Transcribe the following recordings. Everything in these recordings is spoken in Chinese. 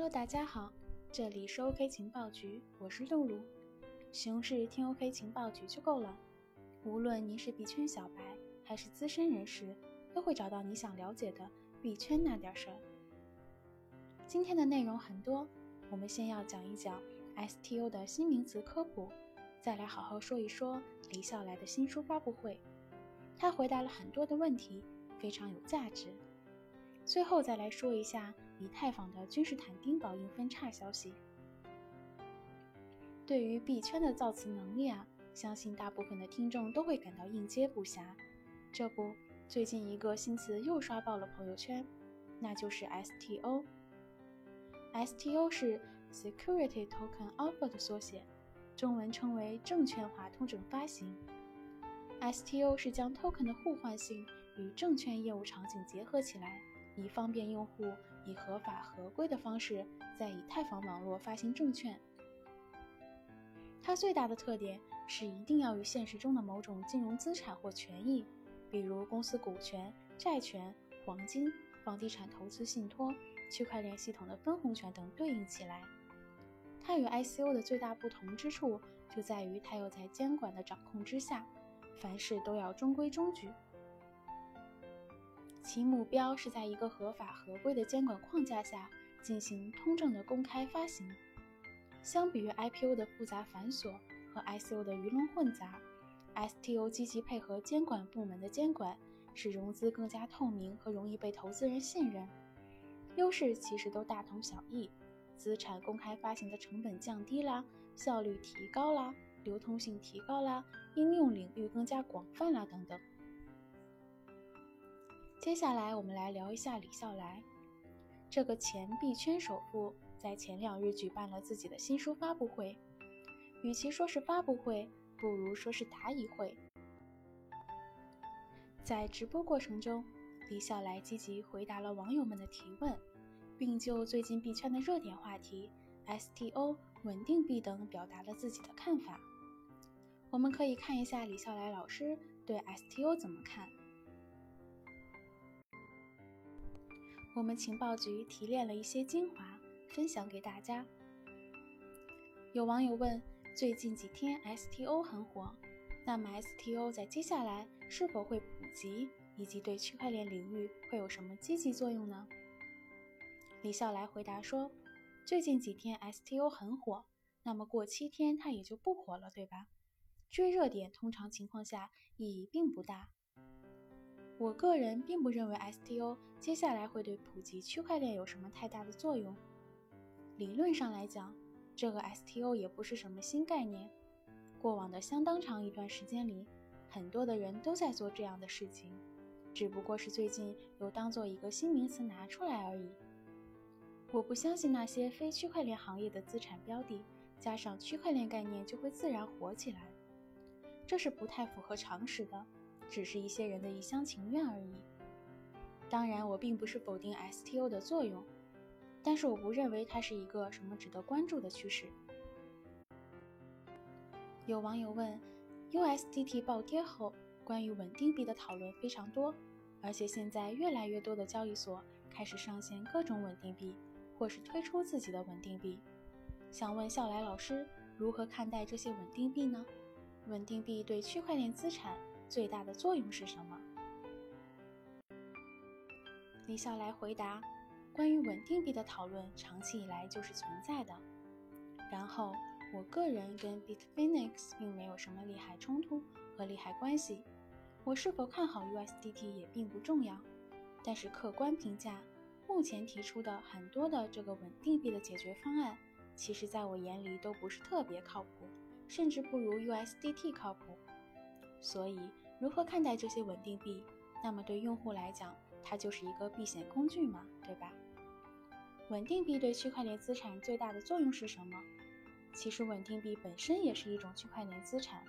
Hello，大家好，这里是 OK 情报局，我是露露。熊市听 OK 情报局就够了，无论您是币圈小白还是资深人士，都会找到你想了解的币圈那点事儿。今天的内容很多，我们先要讲一讲 STO 的新名词科普，再来好好说一说李笑来的新书发布会。他回答了很多的问题，非常有价值。最后再来说一下以太坊的君士坦丁堡硬分叉消息。对于币圈的造词能力啊，相信大部分的听众都会感到应接不暇。这不，最近一个新词又刷爆了朋友圈，那就是 STO。STO 是 Security Token Offer 的缩写，中文称为证券化通证发行。STO 是将 token 的互换性与证券业务场景结合起来。以方便用户以合法合规的方式在以太坊网络发行证券。它最大的特点是一定要与现实中的某种金融资产或权益，比如公司股权、债权、黄金、房地产投资信托、区块链系统的分红权等对应起来。它与 ICO 的最大不同之处就在于它又在监管的掌控之下，凡事都要中规中矩。其目标是在一个合法合规的监管框架下进行通证的公开发行。相比于 IPO 的复杂繁琐和 ICO 的鱼龙混杂，STO 积极配合监管部门的监管，使融资更加透明和容易被投资人信任。优势其实都大同小异：资产公开发行的成本降低啦，效率提高啦，流通性提高啦，应用领域更加广泛啦，等等。接下来，我们来聊一下李笑来，这个前币圈首富，在前两日举办了自己的新书发布会。与其说是发布会，不如说是答疑会。在直播过程中，李笑来积极回答了网友们的提问，并就最近币圈的热点话题 STO、稳定币等表达了自己的看法。我们可以看一下李笑来老师对 STO 怎么看。我们情报局提炼了一些精华，分享给大家。有网友问：最近几天 STO 很火，那么 STO 在接下来是否会普及，以及对区块链领域会有什么积极作用呢？李笑来回答说：最近几天 STO 很火，那么过七天它也就不火了，对吧？追热点通常情况下意义并不大。我个人并不认为 STO 接下来会对普及区块链有什么太大的作用。理论上来讲，这个 STO 也不是什么新概念。过往的相当长一段时间里，很多的人都在做这样的事情，只不过是最近又当做一个新名词拿出来而已。我不相信那些非区块链行业的资产标的加上区块链概念就会自然火起来，这是不太符合常识的。只是一些人的一厢情愿而已。当然，我并不是否定 STO 的作用，但是我不认为它是一个什么值得关注的趋势。有网友问，USDT 暴跌后，关于稳定币的讨论非常多，而且现在越来越多的交易所开始上线各种稳定币，或是推出自己的稳定币。想问笑来老师，如何看待这些稳定币呢？稳定币对区块链资产？最大的作用是什么？李笑来回答：关于稳定币的讨论，长期以来就是存在的。然后，我个人跟 Bitfinex 并没有什么利害冲突和利害关系。我是否看好 USDT 也并不重要。但是客观评价，目前提出的很多的这个稳定币的解决方案，其实在我眼里都不是特别靠谱，甚至不如 USDT 靠谱。所以，如何看待这些稳定币？那么对用户来讲，它就是一个避险工具嘛，对吧？稳定币对区块链资产最大的作用是什么？其实，稳定币本身也是一种区块链资产，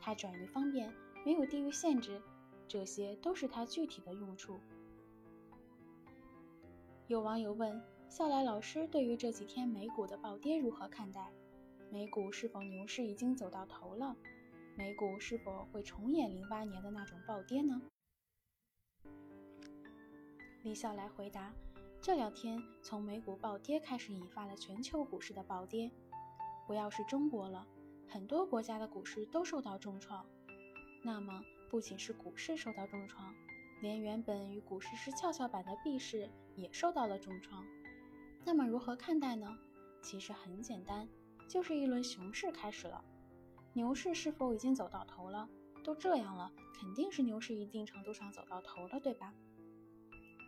它转移方便，没有地域限制，这些都是它具体的用处。有网友问：笑来老师对于这几天美股的暴跌如何看待？美股是否牛市已经走到头了？美股是否会重演零八年的那种暴跌呢？李笑来回答：这两天从美股暴跌开始，引发了全球股市的暴跌。不要是中国了，很多国家的股市都受到重创。那么，不仅是股市受到重创，连原本与股市是跷跷板的币市也受到了重创。那么如何看待呢？其实很简单，就是一轮熊市开始了。牛市是否已经走到头了？都这样了，肯定是牛市一定程度上走到头了，对吧？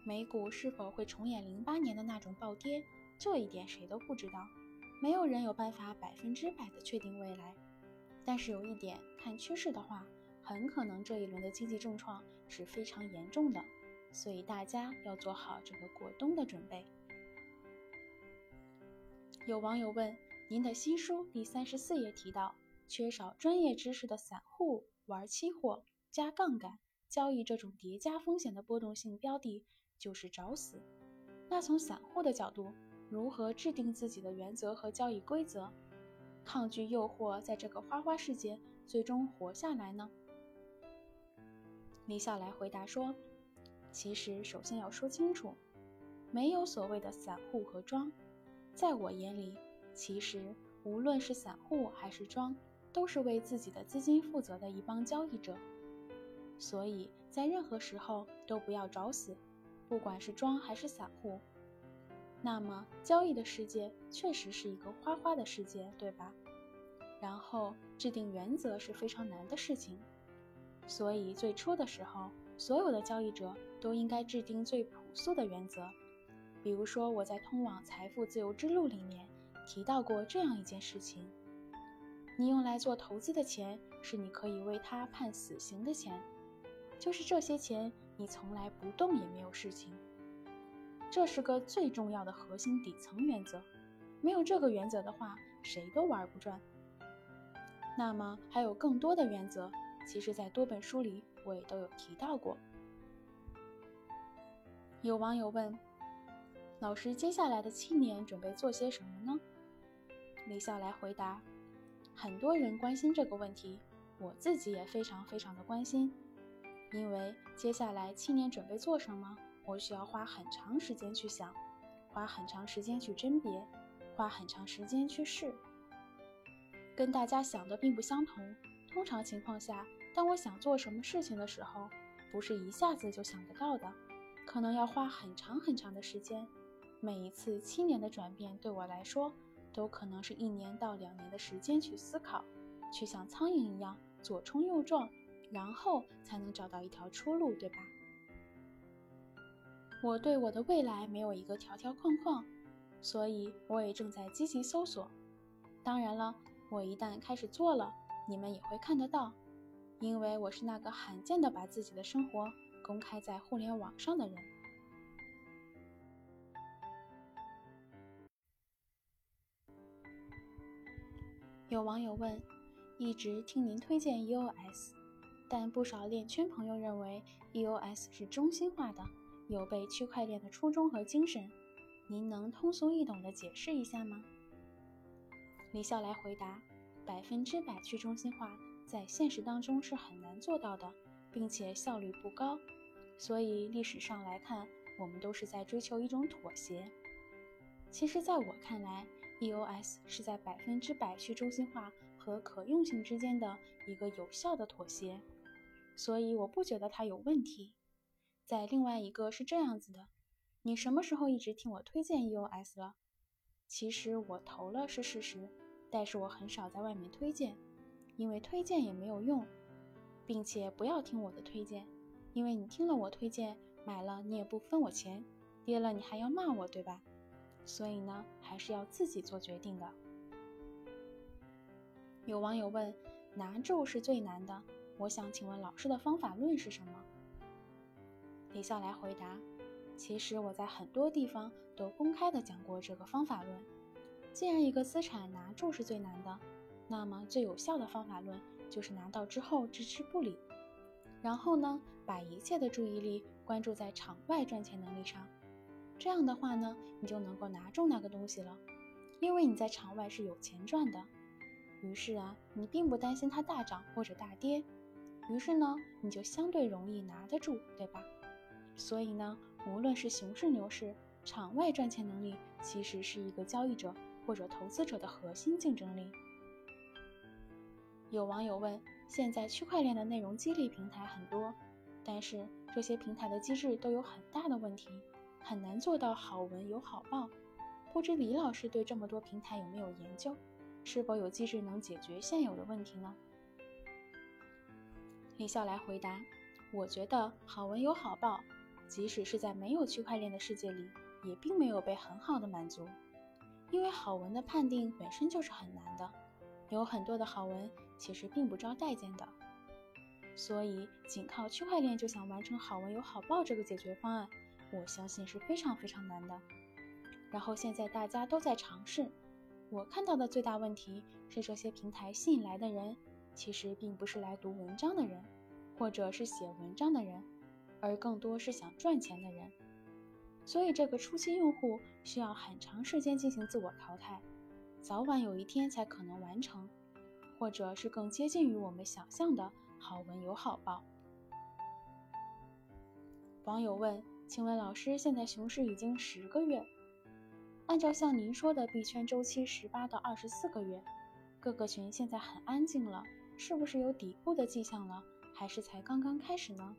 美股是否会重演零八年的那种暴跌？这一点谁都不知道。没有人有办法百分之百的确定未来，但是有一点，看趋势的话，很可能这一轮的经济重创是非常严重的，所以大家要做好这个过冬的准备。有网友问：您的新书第三十四页提到，缺少专业知识的散户玩期货、加杠杆交易这种叠加风险的波动性标的就是找死。那从散户的角度，如何制定自己的原则和交易规则，抗拒诱惑，在这个花花世界最终活下来呢？李笑来回答说：“其实，首先要说清楚，没有所谓的散户和庄。在我眼里，其实无论是散户还是庄，都是为自己的资金负责的一帮交易者。所以在任何时候都不要找死，不管是庄还是散户。”那么，交易的世界确实是一个花花的世界，对吧？然后制定原则是非常难的事情，所以最初的时候，所有的交易者都应该制定最朴素的原则。比如说，我在《通往财富自由之路》里面提到过这样一件事情：你用来做投资的钱，是你可以为他判死刑的钱，就是这些钱，你从来不动也没有事情。这是个最重要的核心底层原则，没有这个原则的话，谁都玩不转。那么还有更多的原则，其实在多本书里我也都有提到过。有网友问：“老师，接下来的七年准备做些什么呢？”李笑来回答：“很多人关心这个问题，我自己也非常非常的关心，因为接下来七年准备做什么？”我需要花很长时间去想，花很长时间去甄别，花很长时间去试，跟大家想的并不相同。通常情况下，当我想做什么事情的时候，不是一下子就想得到的，可能要花很长很长的时间。每一次七年的转变对我来说，都可能是一年到两年的时间去思考，去像苍蝇一样左冲右撞，然后才能找到一条出路，对吧？我对我的未来没有一个条条框框，所以我也正在积极搜索。当然了，我一旦开始做了，你们也会看得到，因为我是那个罕见的把自己的生活公开在互联网上的人。有网友问：一直听您推荐 EOS，但不少链圈朋友认为 EOS 是中心化的。有被区块链的初衷和精神，您能通俗易懂的解释一下吗？李笑来回答：百分之百去中心化在现实当中是很难做到的，并且效率不高。所以历史上来看，我们都是在追求一种妥协。其实，在我看来，EOS 是在百分之百去中心化和可用性之间的一个有效的妥协，所以我不觉得它有问题。在另外一个是这样子的，你什么时候一直听我推荐 EOS 了？其实我投了是事实，但是我很少在外面推荐，因为推荐也没有用，并且不要听我的推荐，因为你听了我推荐买了你也不分我钱，跌了你还要骂我，对吧？所以呢，还是要自己做决定的。有网友问，拿住是最难的，我想请问老师的方法论是什么？李笑来回答：“其实我在很多地方都公开的讲过这个方法论。既然一个资产拿住是最难的，那么最有效的方法论就是拿到之后置之不理。然后呢，把一切的注意力关注在场外赚钱能力上。这样的话呢，你就能够拿住那个东西了，因为你在场外是有钱赚的。于是啊，你并不担心它大涨或者大跌。于是呢，你就相对容易拿得住，对吧？”所以呢，无论是熊市牛市，场外赚钱能力其实是一个交易者或者投资者的核心竞争力。有网友问：现在区块链的内容激励平台很多，但是这些平台的机制都有很大的问题，很难做到好文有好报。不知李老师对这么多平台有没有研究？是否有机制能解决现有的问题呢？李笑来回答：我觉得好文有好报，即使是在没有区块链的世界里，也并没有被很好的满足，因为好文的判定本身就是很难的，有很多的好文。其实并不招待见的，所以仅靠区块链就想完成好文有好报这个解决方案，我相信是非常非常难的。然后现在大家都在尝试，我看到的最大问题是这些平台吸引来的人，其实并不是来读文章的人，或者是写文章的人，而更多是想赚钱的人。所以这个初期用户需要很长时间进行自我淘汰，早晚有一天才可能完成。或者是更接近于我们想象的好文有好报。网友问：“请问老师，现在熊市已经十个月，按照像您说的币圈周期十八到二十四个月，各个群现在很安静了，是不是有底部的迹象了？还是才刚刚开始呢？”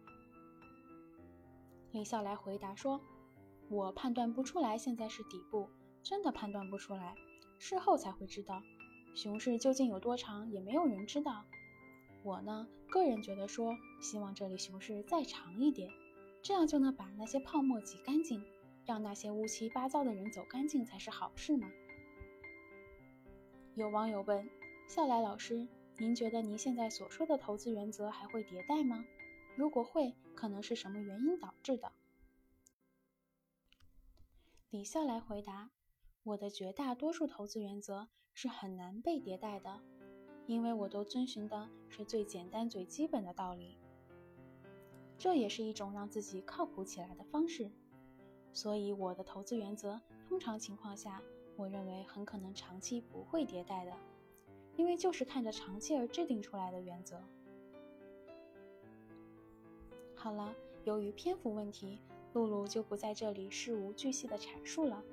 李笑来回答说：“我判断不出来现在是底部，真的判断不出来，事后才会知道。”熊市究竟有多长，也没有人知道。我呢，个人觉得说，希望这里熊市再长一点，这样就能把那些泡沫挤干净，让那些乌七八糟的人走干净才是好事嘛。有网友问：笑来老师，您觉得您现在所说的投资原则还会迭代吗？如果会，可能是什么原因导致的？李笑来回答：我的绝大多数投资原则。是很难被迭代的，因为我都遵循的是最简单、最基本的道理。这也是一种让自己靠谱起来的方式。所以，我的投资原则，通常情况下，我认为很可能长期不会迭代的，因为就是看着长期而制定出来的原则。好了，由于篇幅问题，露露就不在这里事无巨细的阐述了。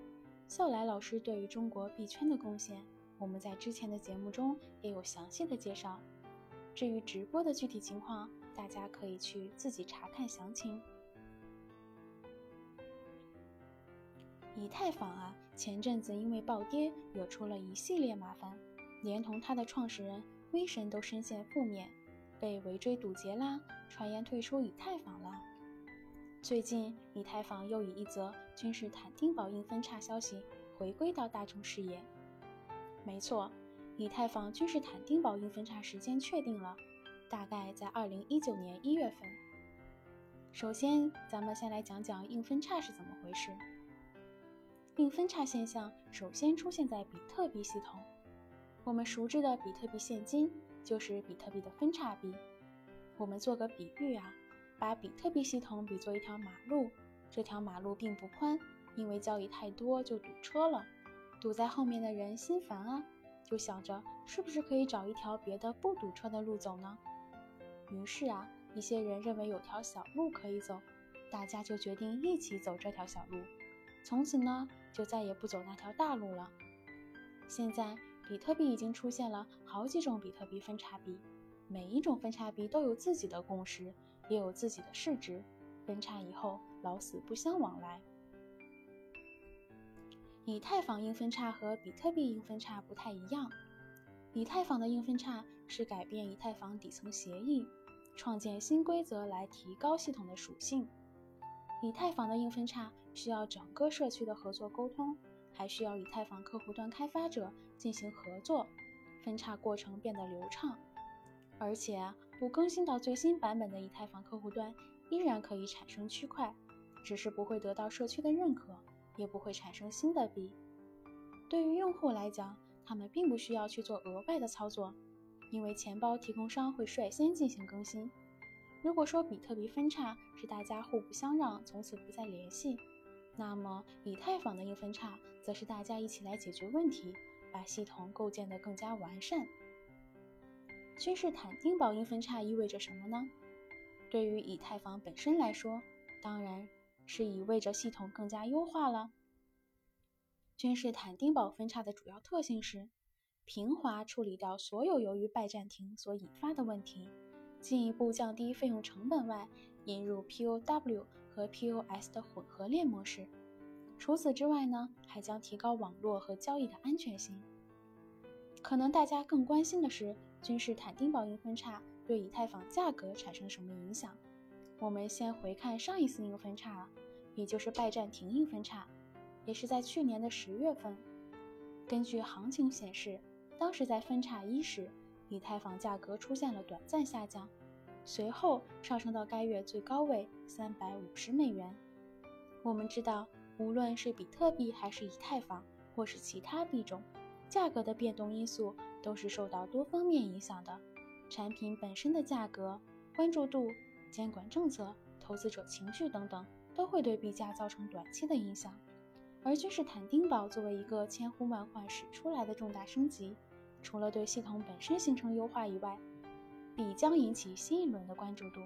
笑来老师对于中国币圈的贡献。我们在之前的节目中也有详细的介绍，至于直播的具体情况，大家可以去自己查看详情。以太坊啊，前阵子因为暴跌，惹出了一系列麻烦，连同它的创始人威神都深陷负面，被围追堵截啦，传言退出以太坊啦。最近，以太坊又以一则君士坦丁堡硬分叉消息回归到大众视野。没错，以太坊君士坦丁堡硬分叉时间确定了，大概在二零一九年一月份。首先，咱们先来讲讲硬分叉是怎么回事。硬分叉现象首先出现在比特币系统。我们熟知的比特币现金就是比特币的分叉币。我们做个比喻啊，把比特币系统比作一条马路，这条马路并不宽，因为交易太多就堵车了。堵在后面的人心烦啊，就想着是不是可以找一条别的不堵车的路走呢？于是啊，一些人认为有条小路可以走，大家就决定一起走这条小路。从此呢，就再也不走那条大路了。现在，比特币已经出现了好几种比特币分叉币，每一种分叉币都有自己的共识，也有自己的市值，分叉以后老死不相往来。以太坊硬分叉和比特币硬分叉不太一样。以太坊的硬分叉是改变以太坊底层协议，创建新规则来提高系统的属性。以太坊的硬分叉需要整个社区的合作沟通，还需要以太坊客户端开发者进行合作，分叉过程变得流畅。而且不更新到最新版本的以太坊客户端，依然可以产生区块，只是不会得到社区的认可。也不会产生新的币。对于用户来讲，他们并不需要去做额外的操作，因为钱包提供商会率先进行更新。如果说比特币分叉是大家互不相让，从此不再联系，那么以太坊的硬分叉则是大家一起来解决问题，把系统构建得更加完善。君士坦丁堡硬分叉意味着什么呢？对于以太坊本身来说，当然。是意味着系统更加优化了，君士坦丁堡分叉的主要特性是平滑处理掉所有由于拜占庭所引发的问题，进一步降低费用成本外，引入 POW 和 POS 的混合链模式。除此之外呢，还将提高网络和交易的安全性。可能大家更关心的是，君士坦丁堡硬分叉对以太坊价格产生什么影响？我们先回看上一次硬分叉，也就是拜占庭硬分叉。也是在去年的十月份，根据行情显示，当时在分叉一时，以太坊价格出现了短暂下降，随后上升到该月最高位三百五十美元。我们知道，无论是比特币还是以太坊，或是其他币种，价格的变动因素都是受到多方面影响的，产品本身的价格、关注度、监管政策、投资者情绪等等，都会对币价造成短期的影响。而君士坦丁堡作为一个千呼万唤始出来的重大升级，除了对系统本身形成优化以外，必将引起新一轮的关注度。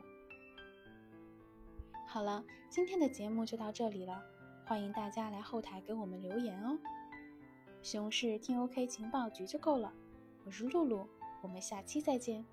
好了，今天的节目就到这里了，欢迎大家来后台给我们留言哦。熊市听 OK 情报局就够了，我是露露，我们下期再见。